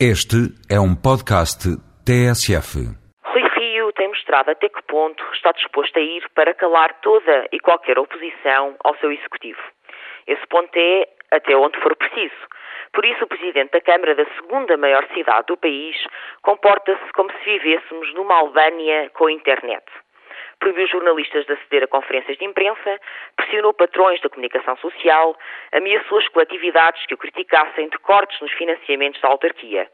Este é um podcast TSF. Rui Rio tem mostrado até que ponto está disposto a ir para calar toda e qualquer oposição ao seu executivo. Esse ponto é até onde for preciso. Por isso, o presidente da Câmara da segunda maior cidade do país comporta-se como se vivêssemos numa Albânia com internet proibiu jornalistas de aceder a conferências de imprensa, pressionou patrões da comunicação social, ameaçou as coletividades que o criticassem de cortes nos financiamentos da autarquia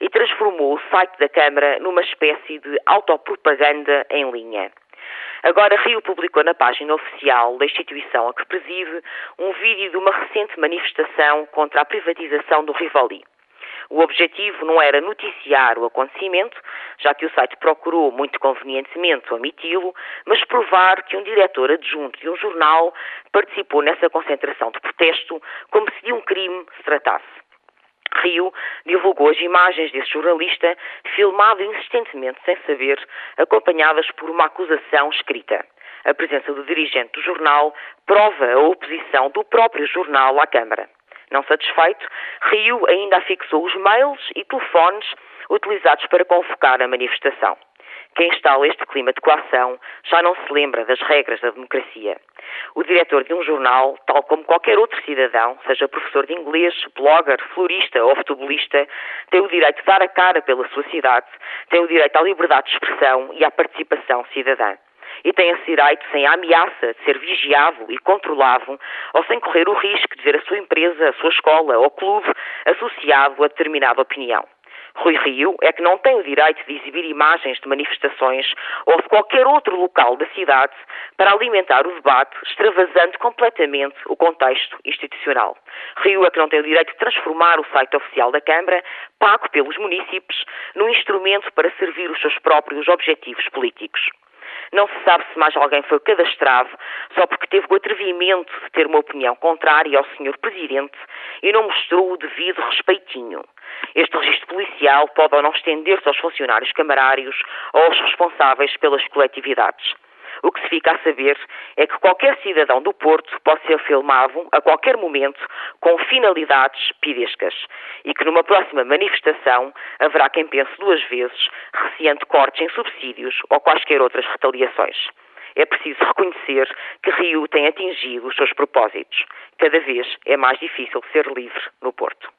e transformou o site da Câmara numa espécie de autopropaganda em linha. Agora, Rio publicou na página oficial da instituição a que preside um vídeo de uma recente manifestação contra a privatização do Rivoli. O objetivo não era noticiar o acontecimento, já que o site procurou muito convenientemente omiti-lo, mas provar que um diretor adjunto de um jornal participou nessa concentração de protesto como se de um crime se tratasse. Rio divulgou as imagens desse jornalista, filmado insistentemente sem saber, acompanhadas por uma acusação escrita. A presença do dirigente do jornal prova a oposição do próprio jornal à Câmara. Não satisfeito, Rio ainda afixou os mails e telefones utilizados para convocar a manifestação. Quem instala este clima de coação já não se lembra das regras da democracia. O diretor de um jornal, tal como qualquer outro cidadão, seja professor de inglês, blogger, florista ou futebolista, tem o direito de dar a cara pela sua cidade, tem o direito à liberdade de expressão e à participação cidadã e tem esse direito sem a ameaça de ser vigiado e controlado ou sem correr o risco de ver a sua empresa, a sua escola ou clube associado a determinada opinião. Rui Rio é que não tem o direito de exibir imagens de manifestações ou de qualquer outro local da cidade para alimentar o debate, extravasando completamente o contexto institucional. Rio é que não tem o direito de transformar o site oficial da Câmara, pago pelos municípios, num instrumento para servir os seus próprios objetivos políticos. Não se sabe se mais alguém foi cadastrado só porque teve o atrevimento de ter uma opinião contrária ao Sr. Presidente e não mostrou o devido respeitinho. Este registro policial pode ou não estender-se aos funcionários camarários ou aos responsáveis pelas coletividades. O que se fica a saber é que qualquer cidadão do Porto pode ser filmado a qualquer momento com finalidades pirescas e que numa próxima manifestação haverá quem pense duas vezes, receando cortes em subsídios ou quaisquer outras retaliações. É preciso reconhecer que Rio tem atingido os seus propósitos. Cada vez é mais difícil ser livre no Porto.